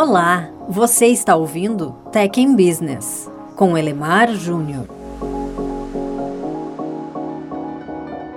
Olá, você está ouvindo Tech in Business com Elemar Júnior.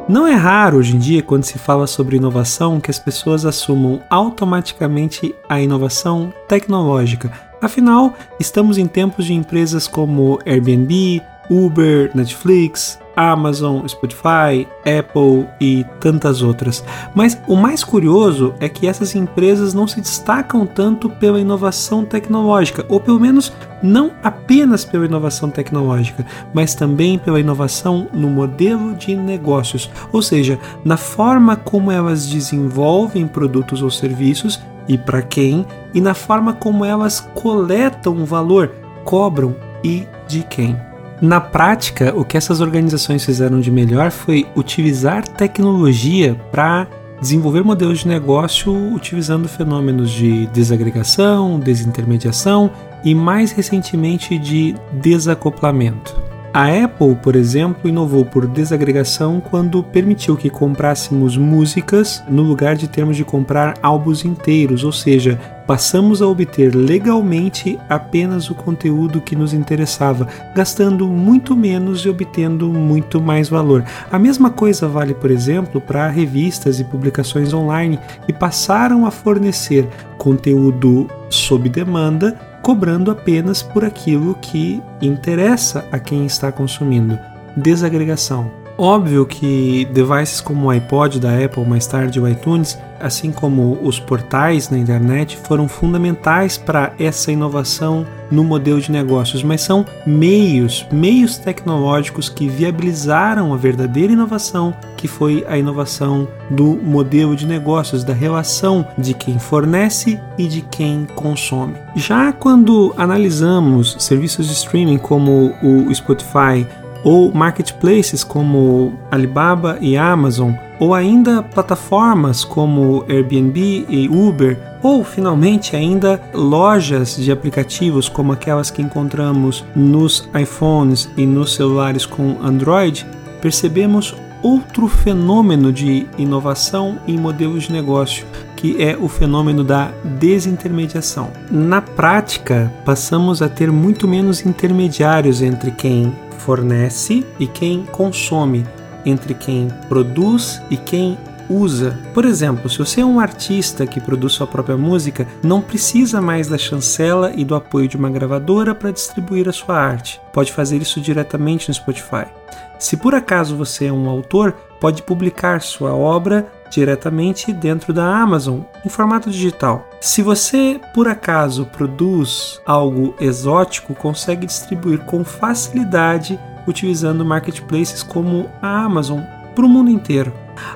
Não é raro hoje em dia, quando se fala sobre inovação, que as pessoas assumam automaticamente a inovação tecnológica. Afinal, estamos em tempos de empresas como Airbnb, Uber, Netflix, Amazon, Spotify, Apple e tantas outras. Mas o mais curioso é que essas empresas não se destacam tanto pela inovação tecnológica, ou pelo menos não apenas pela inovação tecnológica, mas também pela inovação no modelo de negócios, ou seja, na forma como elas desenvolvem produtos ou serviços e para quem, e na forma como elas coletam valor, cobram e de quem. Na prática, o que essas organizações fizeram de melhor foi utilizar tecnologia para desenvolver modelos de negócio utilizando fenômenos de desagregação, desintermediação e, mais recentemente, de desacoplamento. A Apple, por exemplo, inovou por desagregação quando permitiu que comprássemos músicas no lugar de termos de comprar álbuns inteiros, ou seja, passamos a obter legalmente apenas o conteúdo que nos interessava, gastando muito menos e obtendo muito mais valor. A mesma coisa vale, por exemplo, para revistas e publicações online que passaram a fornecer conteúdo sob demanda cobrando apenas por aquilo que interessa a quem está consumindo. Desagregação. Óbvio que devices como o iPod da Apple, mais tarde o iTunes, assim como os portais na internet, foram fundamentais para essa inovação no modelo de negócios, mas são meios, meios tecnológicos que viabilizaram a verdadeira inovação, que foi a inovação do modelo de negócios, da relação de quem fornece e de quem consome. Já quando analisamos serviços de streaming como o Spotify, ou marketplaces como Alibaba e Amazon, ou ainda plataformas como Airbnb e Uber, ou finalmente ainda lojas de aplicativos como aquelas que encontramos nos iPhones e nos celulares com Android, percebemos outro fenômeno de inovação em modelos de negócio, que é o fenômeno da desintermediação. Na prática, passamos a ter muito menos intermediários entre quem fornece e quem consome, entre quem produz e quem usa. Por exemplo, se você é um artista que produz sua própria música, não precisa mais da chancela e do apoio de uma gravadora para distribuir a sua arte. Pode fazer isso diretamente no Spotify. Se por acaso você é um autor, pode publicar sua obra diretamente dentro da Amazon em formato digital. Se você por acaso produz algo exótico, consegue distribuir com facilidade utilizando marketplaces como a Amazon para o mundo inteiro.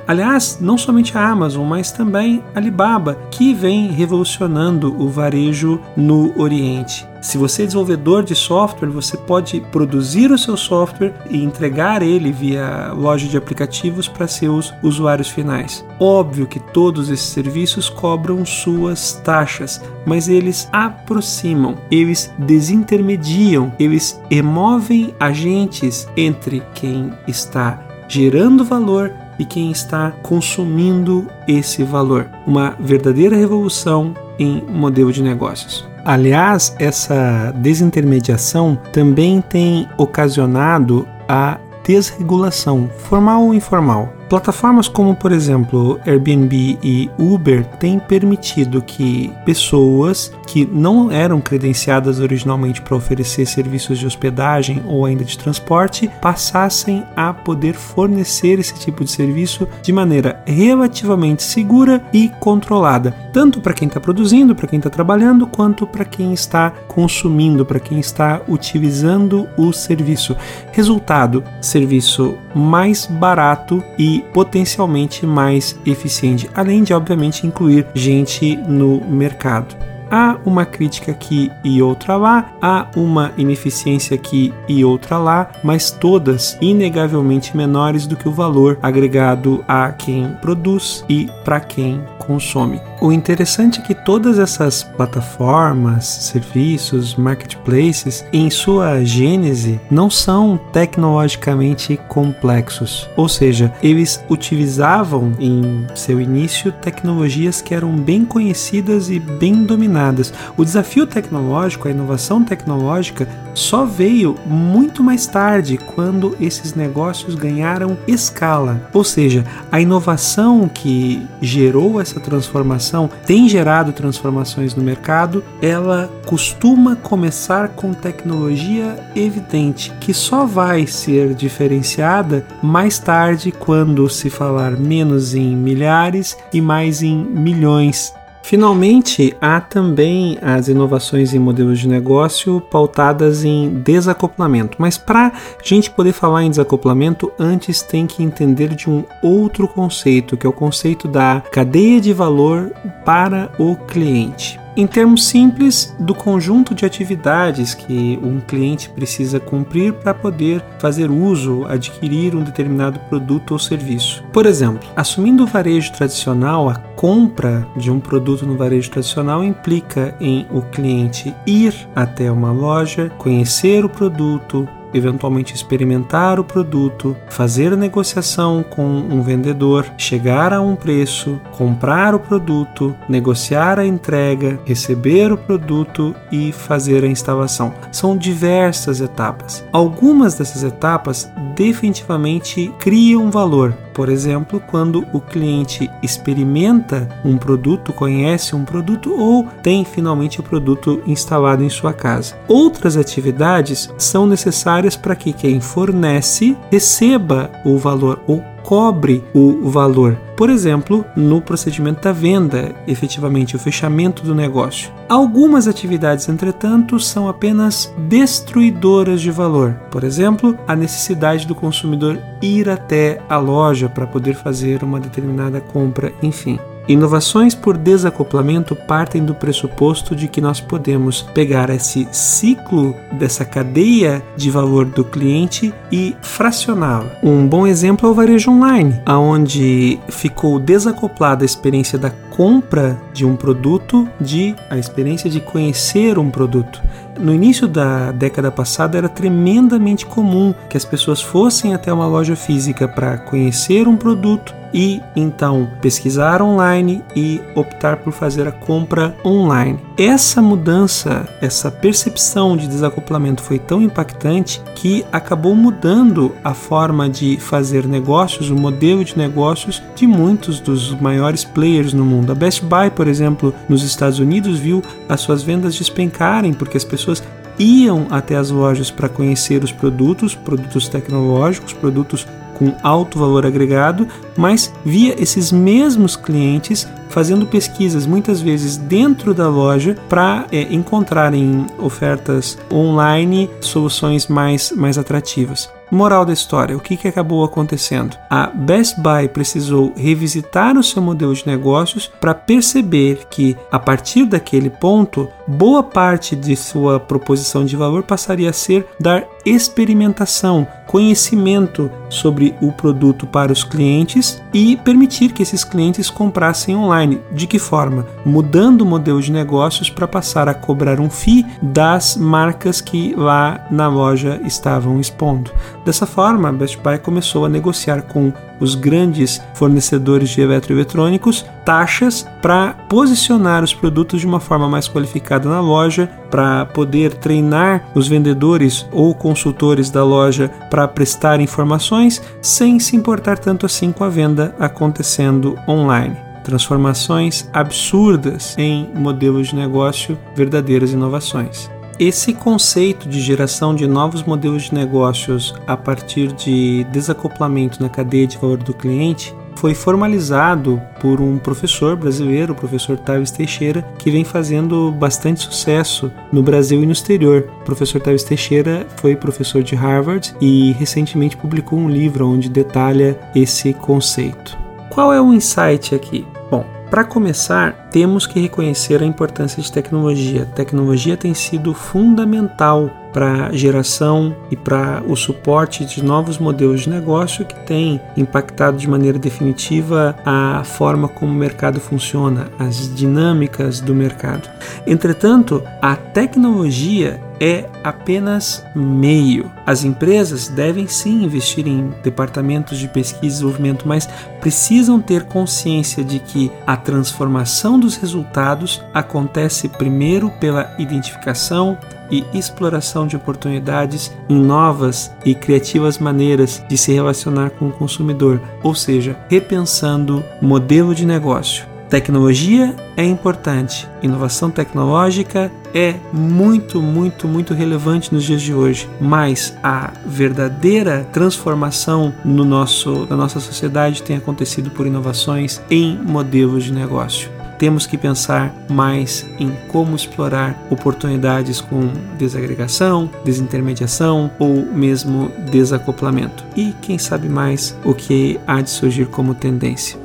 Aliás, não somente a Amazon, mas também a Alibaba, que vem revolucionando o varejo no Oriente. Se você é desenvolvedor de software, você pode produzir o seu software e entregar ele via loja de aplicativos para seus usuários finais. Óbvio que todos esses serviços cobram suas taxas, mas eles aproximam, eles desintermediam, eles removem agentes entre quem está gerando valor e quem está consumindo esse valor. Uma verdadeira revolução em modelo de negócios. Aliás, essa desintermediação também tem ocasionado a desregulação, formal ou informal. Plataformas como, por exemplo, Airbnb e Uber têm permitido que pessoas que não eram credenciadas originalmente para oferecer serviços de hospedagem ou ainda de transporte passassem a poder fornecer esse tipo de serviço de maneira relativamente segura e controlada, tanto para quem está produzindo, para quem está trabalhando, quanto para quem está consumindo, para quem está utilizando o serviço. Resultado: serviço mais barato e potencialmente mais eficiente, além de, obviamente, incluir gente no mercado. Há uma crítica aqui e outra lá, há uma ineficiência aqui e outra lá, mas todas inegavelmente menores do que o valor agregado a quem produz e para quem consome. O interessante é que todas essas plataformas, serviços, marketplaces, em sua gênese, não são tecnologicamente complexos. Ou seja, eles utilizavam em seu início tecnologias que eram bem conhecidas e bem dominadas. O desafio tecnológico, a inovação tecnológica, só veio muito mais tarde, quando esses negócios ganharam escala. Ou seja, a inovação que gerou essa transformação tem gerado transformações no mercado, ela costuma começar com tecnologia evidente, que só vai ser diferenciada mais tarde quando se falar menos em milhares e mais em milhões Finalmente, há também as inovações em modelos de negócio pautadas em desacoplamento. Mas para a gente poder falar em desacoplamento, antes tem que entender de um outro conceito, que é o conceito da cadeia de valor para o cliente em termos simples, do conjunto de atividades que um cliente precisa cumprir para poder fazer uso, adquirir um determinado produto ou serviço. Por exemplo, assumindo o varejo tradicional, a compra de um produto no varejo tradicional implica em o cliente ir até uma loja, conhecer o produto, eventualmente experimentar o produto, fazer negociação com um vendedor, chegar a um preço, comprar o produto, negociar a entrega, receber o produto e fazer a instalação. São diversas etapas. Algumas dessas etapas definitivamente criam valor, por exemplo, quando o cliente experimenta um produto, conhece um produto ou tem finalmente o produto instalado em sua casa. Outras atividades são necessárias para que quem fornece receba o valor ou cobre o valor. Por exemplo, no procedimento da venda, efetivamente o fechamento do negócio. Algumas atividades, entretanto, são apenas destruidoras de valor. Por exemplo, a necessidade do consumidor ir até a loja para poder fazer uma determinada compra, enfim. Inovações por desacoplamento partem do pressuposto de que nós podemos pegar esse ciclo dessa cadeia de valor do cliente e fracioná-lo. Um bom exemplo é o varejo online, aonde ficou desacoplada a experiência da compra de um produto de a experiência de conhecer um produto. No início da década passada era tremendamente comum que as pessoas fossem até uma loja física para conhecer um produto e então pesquisar online e optar por fazer a compra online. Essa mudança, essa percepção de desacoplamento foi tão impactante que acabou mudando a forma de fazer negócios, o modelo de negócios de muitos dos maiores players no mundo. A Best Buy, por exemplo, nos Estados Unidos viu as suas vendas despencarem porque as pessoas iam até as lojas para conhecer os produtos, produtos tecnológicos, produtos com alto valor agregado, mas via esses mesmos clientes fazendo pesquisas muitas vezes dentro da loja para é, encontrarem ofertas online soluções mais, mais atrativas. Moral da história: o que, que acabou acontecendo? A Best Buy precisou revisitar o seu modelo de negócios para perceber que, a partir daquele ponto, boa parte de sua proposição de valor passaria a ser dar experimentação, conhecimento sobre o produto para os clientes e permitir que esses clientes comprassem online. De que forma? Mudando o modelo de negócios para passar a cobrar um FII das marcas que lá na loja estavam expondo. Dessa forma, a Best Buy começou a negociar com os grandes fornecedores de eletroeletrônicos taxas para posicionar os produtos de uma forma mais qualificada na loja, para poder treinar os vendedores ou consultores da loja para prestar informações, sem se importar tanto assim com a venda acontecendo online transformações absurdas em modelos de negócio, verdadeiras inovações. Esse conceito de geração de novos modelos de negócios a partir de desacoplamento na cadeia de valor do cliente foi formalizado por um professor brasileiro, o professor Tavis Teixeira, que vem fazendo bastante sucesso no Brasil e no exterior. O professor Tavis Teixeira foi professor de Harvard e recentemente publicou um livro onde detalha esse conceito. Qual é o insight aqui? Bom, para começar, temos que reconhecer a importância de tecnologia. Tecnologia tem sido fundamental para geração e para o suporte de novos modelos de negócio que têm impactado de maneira definitiva a forma como o mercado funciona, as dinâmicas do mercado. Entretanto, a tecnologia é apenas meio. As empresas devem sim investir em departamentos de pesquisa e desenvolvimento, mas precisam ter consciência de que a transformação dos resultados acontece primeiro pela identificação e exploração de oportunidades em novas e criativas maneiras de se relacionar com o consumidor, ou seja, repensando modelo de negócio. Tecnologia é importante, inovação tecnológica é muito, muito, muito relevante nos dias de hoje, mas a verdadeira transformação no nosso, na nossa sociedade tem acontecido por inovações em modelos de negócio. Temos que pensar mais em como explorar oportunidades com desagregação, desintermediação ou mesmo desacoplamento. E quem sabe mais o que há de surgir como tendência.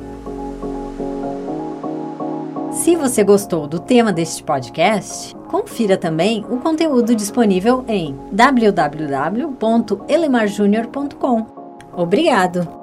Se você gostou do tema deste podcast, confira também o conteúdo disponível em www.elemarjunior.com. Obrigado!